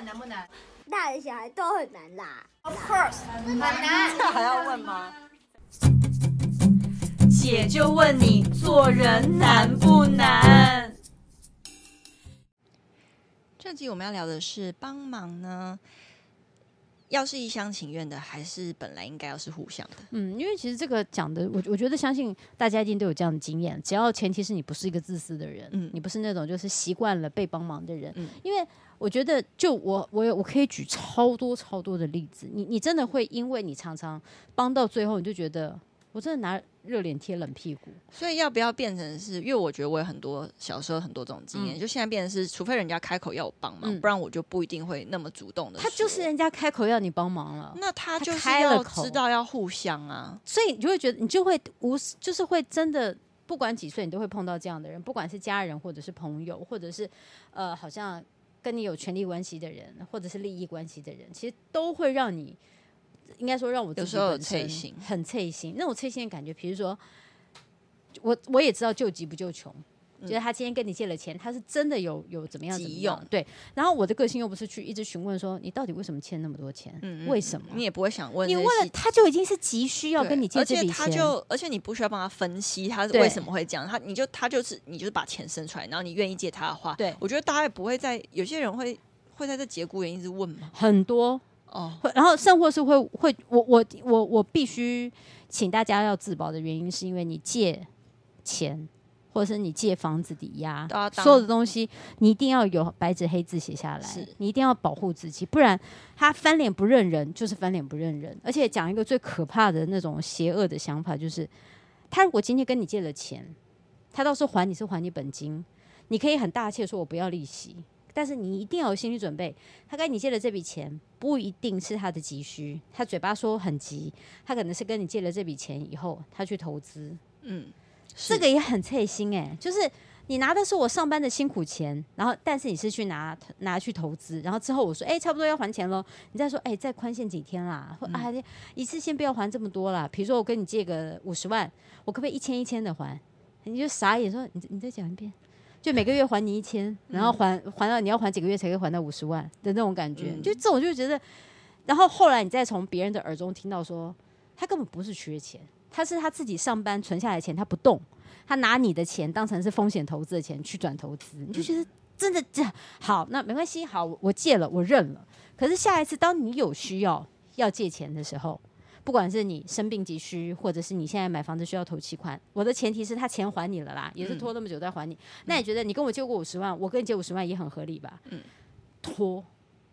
们难不难？大人小孩都很难啦。Of course，很难。这还要问吗？姐就问你，做人难不难？这集我们要聊的是帮忙呢，要是一厢情愿的，还是本来应该要是互相的？嗯，因为其实这个讲的，我我觉得相信大家一定都有这样的经验。只要前提是你不是一个自私的人，嗯，你不是那种就是习惯了被帮忙的人，嗯，因为我觉得就我我我可以举超多超多的例子，你你真的会因为你常常帮到最后，你就觉得我真的拿。热脸贴冷屁股，所以要不要变成是？因为我觉得我有很多小时候很多这种经验，嗯、就现在变成是，除非人家开口要我帮忙，嗯、不然我就不一定会那么主动的。他就是人家开口要你帮忙了，那他就是要知道要互相啊，所以你就会觉得你就会无就是会真的不管几岁，你都会碰到这样的人，不管是家人或者是朋友，或者是呃好像跟你有权利关系的人，或者是利益关系的人，其实都会让你。应该说，让我有时候很脆心，很脆心。那种脆心的感觉，比如说，我我也知道救急不救穷，觉、嗯、得他今天跟你借了钱，他是真的有有怎么样急用。对，然后我的个性又不是去一直询问说你到底为什么欠那么多钱，嗯、为什么？你也不会想问，你问了他就已经是急需要跟你借这笔钱，而且他就而且你不需要帮他分析他为什么会这样，他你就他就是你就是把钱生出来，然后你愿意借他的话，对我觉得大家也不会在有些人会会在这节骨眼一直问嘛，很多。哦，然后甚或是会会，我我我我必须请大家要自保的原因，是因为你借钱，或者是你借房子抵押，所有的东西你一定要有白纸黑字写下来，是你一定要保护自己，不然他翻脸不认人就是翻脸不认人。而且讲一个最可怕的那种邪恶的想法，就是他如果今天跟你借了钱，他到时候还你是还你本金，你可以很大气的说我不要利息。但是你一定要有心理准备，他跟你借的这笔钱不一定是他的急需，他嘴巴说很急，他可能是跟你借了这笔钱以后，他去投资，嗯，这个也很刺心哎，就是你拿的是我上班的辛苦钱，然后但是你是去拿拿去投资，然后之后我说哎、欸，差不多要还钱喽，你再说哎、欸，再宽限几天啦，或啊一次先不要还这么多啦，比如说我跟你借个五十万，我可不可以一千一千的还？你就傻眼说你你再讲一遍。就每个月还你一千，然后还还到你要还几个月才可以还到五十万的那种感觉，就这种就觉得，然后后来你再从别人的耳中听到说，他根本不是缺钱，他是他自己上班存下来的钱他不动，他拿你的钱当成是风险投资的钱去转投资，你就觉得真的这好，那没关系，好，我借了，我认了。可是下一次当你有需要要借钱的时候。不管是你生病急需，或者是你现在买房子需要投期款，我的前提是他钱还你了啦，也是拖那么久再还你。嗯、那你觉得你跟我借过五十万，我跟你借五十万也很合理吧？嗯，拖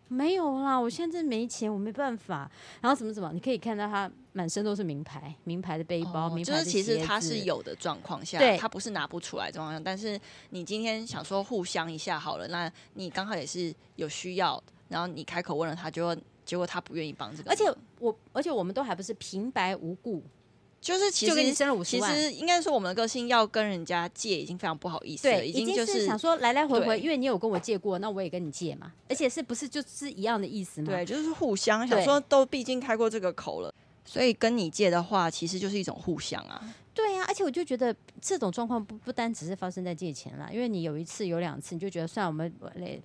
没有啦，我现在没钱，我没办法。然后怎么怎么，你可以看到他满身都是名牌，名牌的背包，哦、名牌的鞋子。就是其实他是有的状况下，对他不是拿不出来状况下，但是你今天想说互相一下好了，那你刚好也是有需要，然后你开口问了他，就。结果他不愿意帮这个，而且我，而且我们都还不是平白无故，就是其实就给你生了五十万。其实应该说，我们的个性要跟人家借已经非常不好意思了，已经就是，是想说来来回回，因为你有跟我借过，那我也跟你借嘛，而且是不是就是一样的意思嘛？对，就是互相想说都毕竟开过这个口了，所以跟你借的话，其实就是一种互相啊。对呀、啊，而且我就觉得这种状况不不单只是发生在借钱啦，因为你有一次有两次，你就觉得算我们来。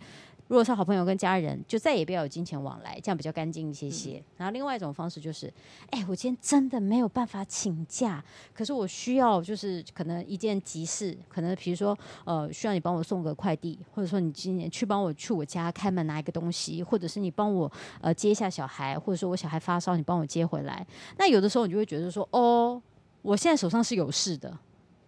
如果是好朋友跟家人，就再也不要有金钱往来，这样比较干净一些些。嗯、然后另外一种方式就是，哎、欸，我今天真的没有办法请假，可是我需要就是可能一件急事，可能比如说呃需要你帮我送个快递，或者说你今年去帮我去我家开门拿一个东西，或者是你帮我呃接一下小孩，或者说我小孩发烧，你帮我接回来。那有的时候你就会觉得说，哦，我现在手上是有事的。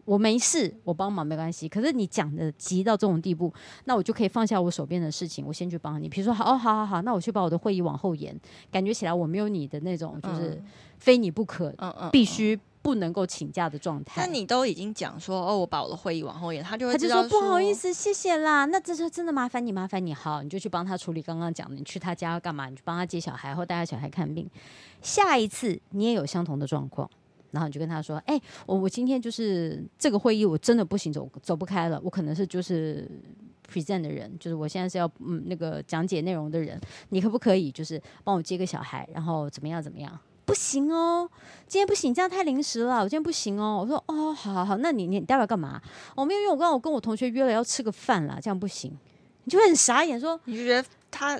我没事，我帮忙没关系。可是你讲的急到这种地步，那我就可以放下我手边的事情，我先去帮你。比如说，好，哦，好好好，那我去把我的会议往后延。感觉起来我没有你的那种，就是非你不可，嗯嗯，必须不能够请假的状态。那你都已经讲说，哦，我把我的会议往后延，他就会他就说不好意思，谢谢啦。那这是真的麻烦你，麻烦你，好，你就去帮他处理刚刚讲的，你去他家要干嘛？你去帮他接小孩或带他小孩看病。下一次你也有相同的状况。然后你就跟他说：“哎、我我今天就是这个会议，我真的不行，走走不开了。我可能是就是 present 的人，就是我现在是要嗯那个讲解内容的人。你可不可以就是帮我接个小孩，然后怎么样怎么样？不行哦，今天不行，这样太临时了。我今天不行哦。我说哦，好好好，那你你待会干嘛？我没有，因为我刚刚我跟我同学约了要吃个饭啦，这样不行。你就会很傻眼说，你就觉得他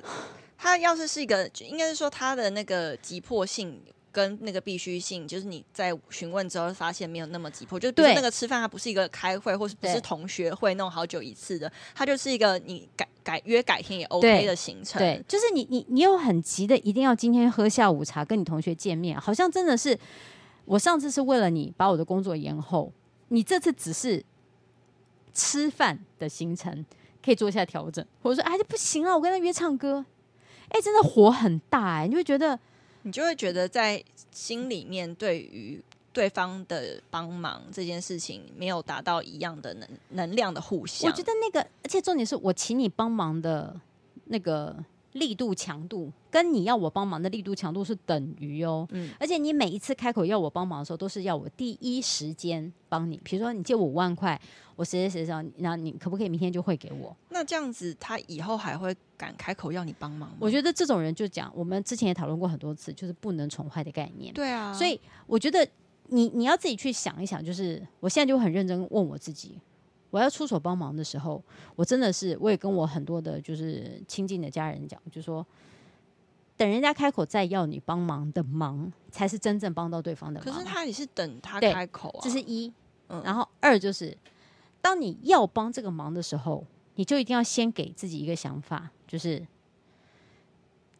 他要是是一个，应该是说他的那个急迫性。跟那个必须性，就是你在询问之后发现没有那么急迫，就是比如那个吃饭，它不是一个开会，或是不是同学会弄好久一次的，它就是一个你改改约改天也 OK 的行程。对，就是你你你有很急的，一定要今天喝下午茶，跟你同学见面，好像真的是我上次是为了你把我的工作延后，你这次只是吃饭的行程可以做一下调整，或者说哎这不行啊，我跟他约唱歌，哎真的火很大哎、欸，你会觉得。你就会觉得在心里面，对于对方的帮忙这件事情，没有达到一样的能能量的互相。我觉得那个，而且重点是我请你帮忙的那个力度强度，跟你要我帮忙的力度强度是等于哦。嗯，而且你每一次开口要我帮忙的时候，都是要我第一时间帮你。比如说你借我五万块。我谁谁谁找你，那你可不可以明天就汇给我？那这样子，他以后还会敢开口要你帮忙吗？我觉得这种人就讲，我们之前也讨论过很多次，就是不能宠坏的概念。对啊，所以我觉得你你要自己去想一想，就是我现在就很认真问我自己，我要出手帮忙的时候，我真的是我也跟我很多的就是亲近的家人讲，就说等人家开口再要你帮忙的忙，才是真正帮到对方的忙。可是他也是等他开口啊，这是一，嗯，然后二就是。当你要帮这个忙的时候，你就一定要先给自己一个想法，就是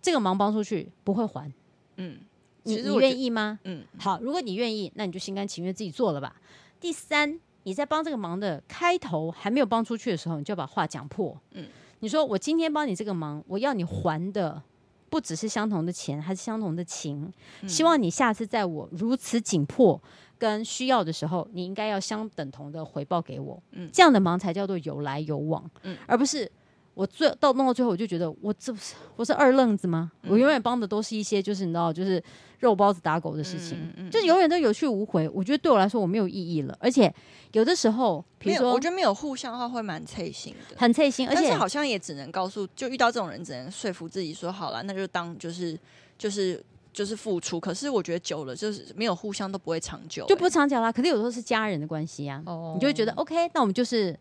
这个忙帮出去不会还。嗯，你你愿意吗？嗯，好，如果你愿意，那你就心甘情愿自己做了吧。第三，你在帮这个忙的开头还没有帮出去的时候，你就要把话讲破。嗯，你说我今天帮你这个忙，我要你还的不只是相同的钱，还是相同的情。嗯，希望你下次在我如此紧迫。跟需要的时候，你应该要相等同的回报给我，嗯，这样的忙才叫做有来有往，嗯，而不是我最到弄到最后，我就觉得我这不是我是二愣子吗？嗯、我永远帮的都是一些就是你知道，就是肉包子打狗的事情，嗯嗯嗯、就是永远都有去无回。我觉得对我来说我没有意义了，而且有的时候，比如说我觉得没有互相的话会蛮脆心的，很脆心，而且好像也只能告诉，就遇到这种人只能说服自己说好了，那就当就是就是。就是付出，可是我觉得久了就是没有互相都不会长久，欸，就不长久啦。可是有时候是家人的关系呀，啊，oh. 你就会觉得 OK，那我们就是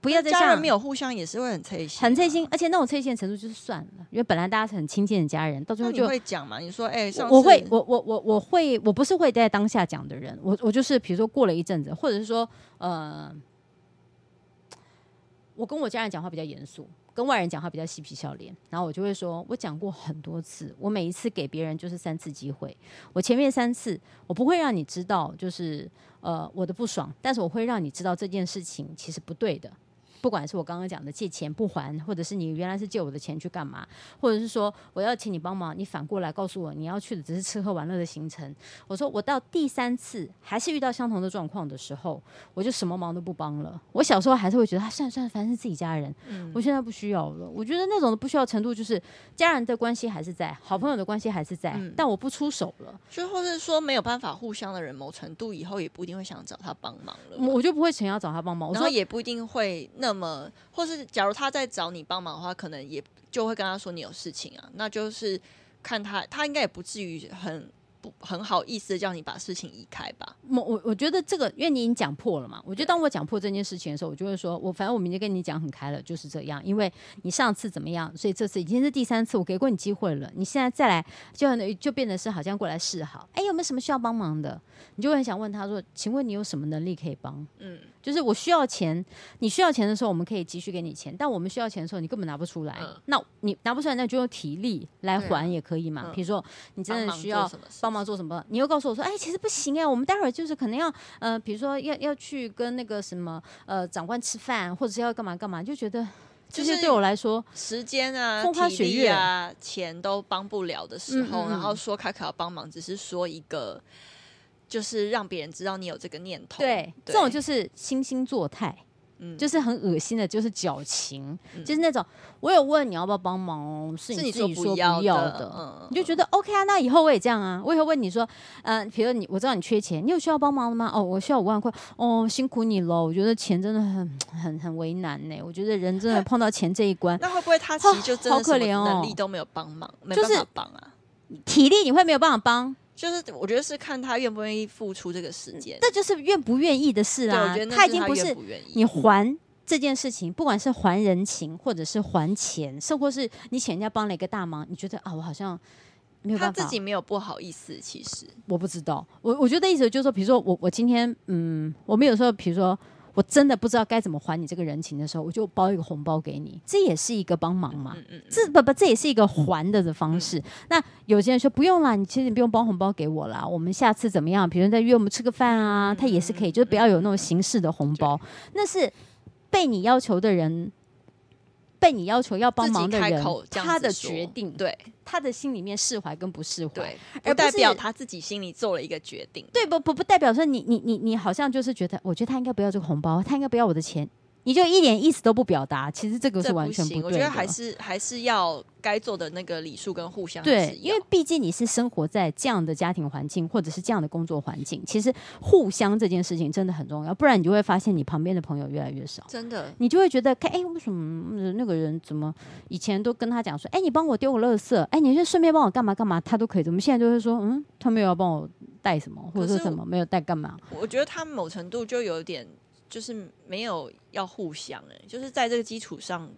不要再像家人没有互相也是会很脆心，啊，很脆心，而且那种脆心的程度就是算了，因为本来大家是很亲近的家人，到最后就会讲嘛。你说哎，欸，我会，我我我我会，我不是会在当下讲的人，我我就是比如说过了一阵子，或者是说呃，我跟我家人讲话比较严肃。跟外人讲话比较嬉皮笑脸，然后我就会说，我讲过很多次，我每一次给别人就是三次机会，我前面三次我不会让你知道，就是呃我的不爽，但是我会让你知道这件事情其实不对的。不管是我刚刚讲的借钱不还，或者是你原来是借我的钱去干嘛，或者是说我要请你帮忙，你反过来告诉我你要去的只是吃喝玩乐的行程。我说我到第三次还是遇到相同的状况的时候，我就什么忙都不帮了。我小时候还是会觉得，啊，算了算了，反正是自己家人。嗯，我现在不需要了。我觉得那种的不需要程度，就是家人的关系还是在，好朋友的关系还是在，嗯，但我不出手了。最后是说没有办法互相的人，某程度以后也不一定会想找他帮忙了。我就不会想要找他帮忙，我说也不一定会那。那么，或是假如他在找你帮忙的话，可能也就会跟他说你有事情啊，那就是看他，他应该也不至于很。不很好意思叫你把事情移开吧。我我我觉得这个，因为你已经讲破了嘛。我觉得当我讲破这件事情的时候，我就会说，我反正我明天跟你讲很开了，就是这样。因为你上次怎么样，所以这次已经是第三次，我给过你机会了。你现在再来，就就变得是好像过来示好。哎，有没有什么需要帮忙的？你就会很想问他说，请问你有什么能力可以帮？嗯，就是我需要钱，你需要钱的时候，我们可以急需给你钱。但我们需要钱的时候，你根本拿不出来。嗯、那你拿不出来，那就用体力来还也可以嘛。比、嗯、如说，你真的需要帮。帮忙做什么？你又告诉我说：“哎，其实不行哎，我们待会儿就是可能要呃，比如说要要去跟那个什么呃长官吃饭，或者是要干嘛干嘛，就觉得这些对我来说，时间啊、风花雪月啊、钱都帮不了的时候，嗯嗯，然后说卡卡要帮忙，只是说一个，就是让别人知道你有这个念头。对，对这种就是惺惺作态。”嗯、就是很恶心的，就是矫情，嗯、就是那种我有问你要不要帮忙哦，是你自己说不要的，你就觉得 OK 啊，那以后我也这样啊，我以后问你说，嗯、呃，比如你我知道你缺钱，你有需要帮忙的吗？哦，我需要五万块，哦，辛苦你了，我觉得钱真的很很很为难呢，我觉得人真的碰到钱这一关，那会不会他其实就真的什么能力都没有帮忙，哦、没办法帮啊？体力你会没有办法帮？就是我觉得是看他愿不愿意付出这个时间，这就是愿不愿意的事啊。他已经不是你还这件事情，不管是还人情，或者是还钱，甚或是你请人家帮了一个大忙，你觉得啊，我好像没有办法，他自己没有不好意思。其实我不知道，我我觉得意思就是说，比如说我我今天嗯，我们有时候比如说。我真的不知道该怎么还你这个人情的时候，我就包一个红包给你，这也是一个帮忙嘛。嗯嗯嗯、这不不，这也是一个还的的方式。嗯、那有些人说不用啦，你其实你不用包红包给我啦，我们下次怎么样？比如再约我们吃个饭啊，他也是可以，就是不要有那种形式的红包。那是被你要求的人。被你要求要帮忙的人，他的决定，对他的心里面释怀跟不释怀，而不代表他自己心里做了一个决定。对，不不不代表说你你你你好像就是觉得，我觉得他应该不要这个红包，他应该不要我的钱。你就一点意思都不表达，其实这个是完全不对的。我觉得还是还是要该做的那个礼数跟互相对，因为毕竟你是生活在这样的家庭环境或者是这样的工作环境，其实互相这件事情真的很重要，不然你就会发现你旁边的朋友越来越少。真的，你就会觉得，哎，为什么那个人怎么以前都跟他讲说，哎，你帮我丢个垃圾，哎，你就顺便帮我干嘛干嘛，他都可以，怎么现在就会说，嗯，他没有要帮我带什么，或者是什么没有带干嘛？我觉得他某程度就有点。就是没有要互相哎、欸，就是在这个基础上，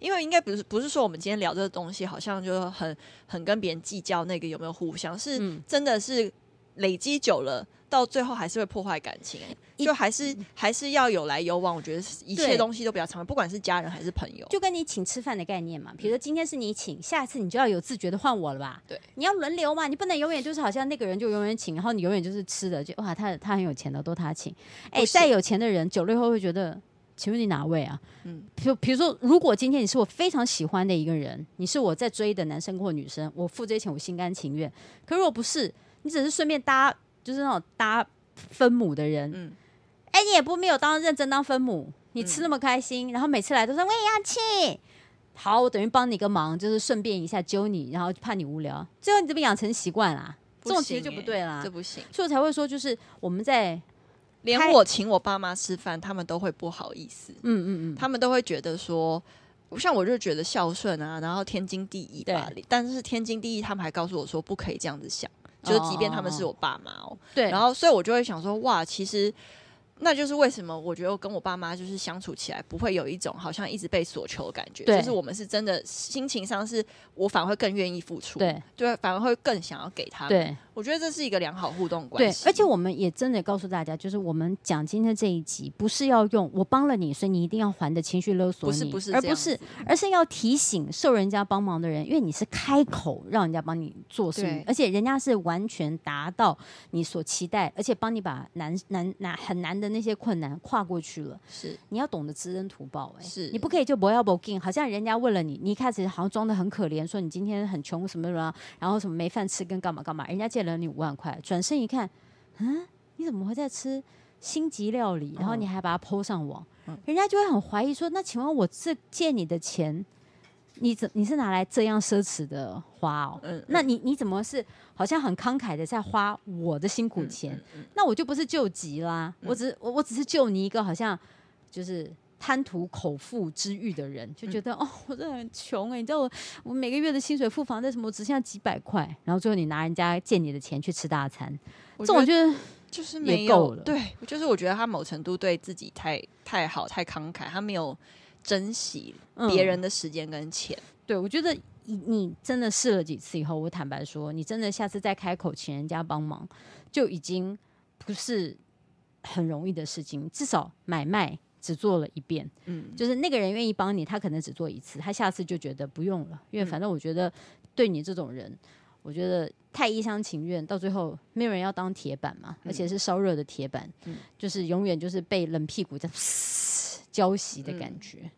因为应该不是不是说我们今天聊这个东西，好像就很很跟别人计较那个有没有互相，是真的是累积久了。到最后还是会破坏感情，就还是还是要有来有往。我觉得一切东西都比较长，不管是家人还是朋友，就跟你请吃饭的概念嘛。比如说今天是你请，下次你就要有自觉的换我了吧？对，你要轮流嘛，你不能永远就是好像那个人就永远请，然后你永远就是吃的，就哇，他他很有钱的都他请。哎，再有钱的人，久了以后会觉得，请问你哪位啊？嗯，比如比如说，如果今天你是我非常喜欢的一个人，你是我在追的男生或女生，我付这些钱我心甘情愿。可如果不是，你只是顺便搭，就是那种搭。分母的人，嗯，哎，你也不没有当认真当分母，你吃那么开心，嗯、然后每次来都说我也要去，好，我等于帮你个忙，就是顺便一下揪你，然后怕你无聊，最后你这边养成习惯啦，这种其实就不对啦，这不行，所以我才会说，就是我们在连我请我爸妈吃饭，他们都会不好意思，嗯嗯嗯，他们都会觉得说，像我就觉得孝顺啊，然后天经地义吧，但是天经地义，他们还告诉我说不可以这样子想。就是，即便他们是我爸妈哦，对，然后所以我就会想说，哇，其实那就是为什么我觉得我跟我爸妈就是相处起来不会有一种好像一直被索求的感觉，就是我们是真的心情上是我反而会更愿意付出，对，对，反而会更想要给他们，对。我觉得这是一个良好互动关系。对，而且我们也真的告诉大家，就是我们讲今天这一集，不是要用我帮了你，所以你一定要还的情绪勒索你，不是，不是，而不是，而是要提醒受人家帮忙的人，因为你是开口让人家帮你做事，对而且人家是完全达到你所期待，而且帮你把难难难很难的那些困难跨过去了。是，你要懂得知恩图报，哎，是你不可以就不要不给，好像人家问了你，你一开始好像装的很可怜，说你今天很穷什么什么，然后什么没饭吃跟干嘛干嘛，人家借了。你五万块，转身一看，嗯，你怎么会在吃星级料理？然后你还把它 po 上网，嗯、人家就会很怀疑说：那请问我这借你的钱，你怎你是拿来这样奢侈的花哦？嗯，那你你怎么是好像很慷慨的在花我的辛苦钱？嗯嗯嗯、那我就不是救急啦，嗯、我只我我只是救你一个好像就是。贪图口腹之欲的人就觉得、嗯、哦，我真的很穷哎、欸，你知道我我每个月的薪水付房贷什么，我只剩下几百块，然后最后你拿人家借你的钱去吃大餐，这种就是就是没有了。对，就是我觉得他某程度对自己太太好太慷慨，他没有珍惜别人的时间跟钱。嗯、对，我觉得你你真的试了几次以后，我坦白说，你真的下次再开口请人家帮忙，就已经不是很容易的事情，至少买卖。只做了一遍，嗯，就是那个人愿意帮你，他可能只做一次，他下次就觉得不用了，因为反正我觉得对你这种人，我觉得太一厢情愿，到最后没有人要当铁板嘛，而且是烧热的铁板，嗯，就是永远就是被冷屁股在 浇熄的感觉。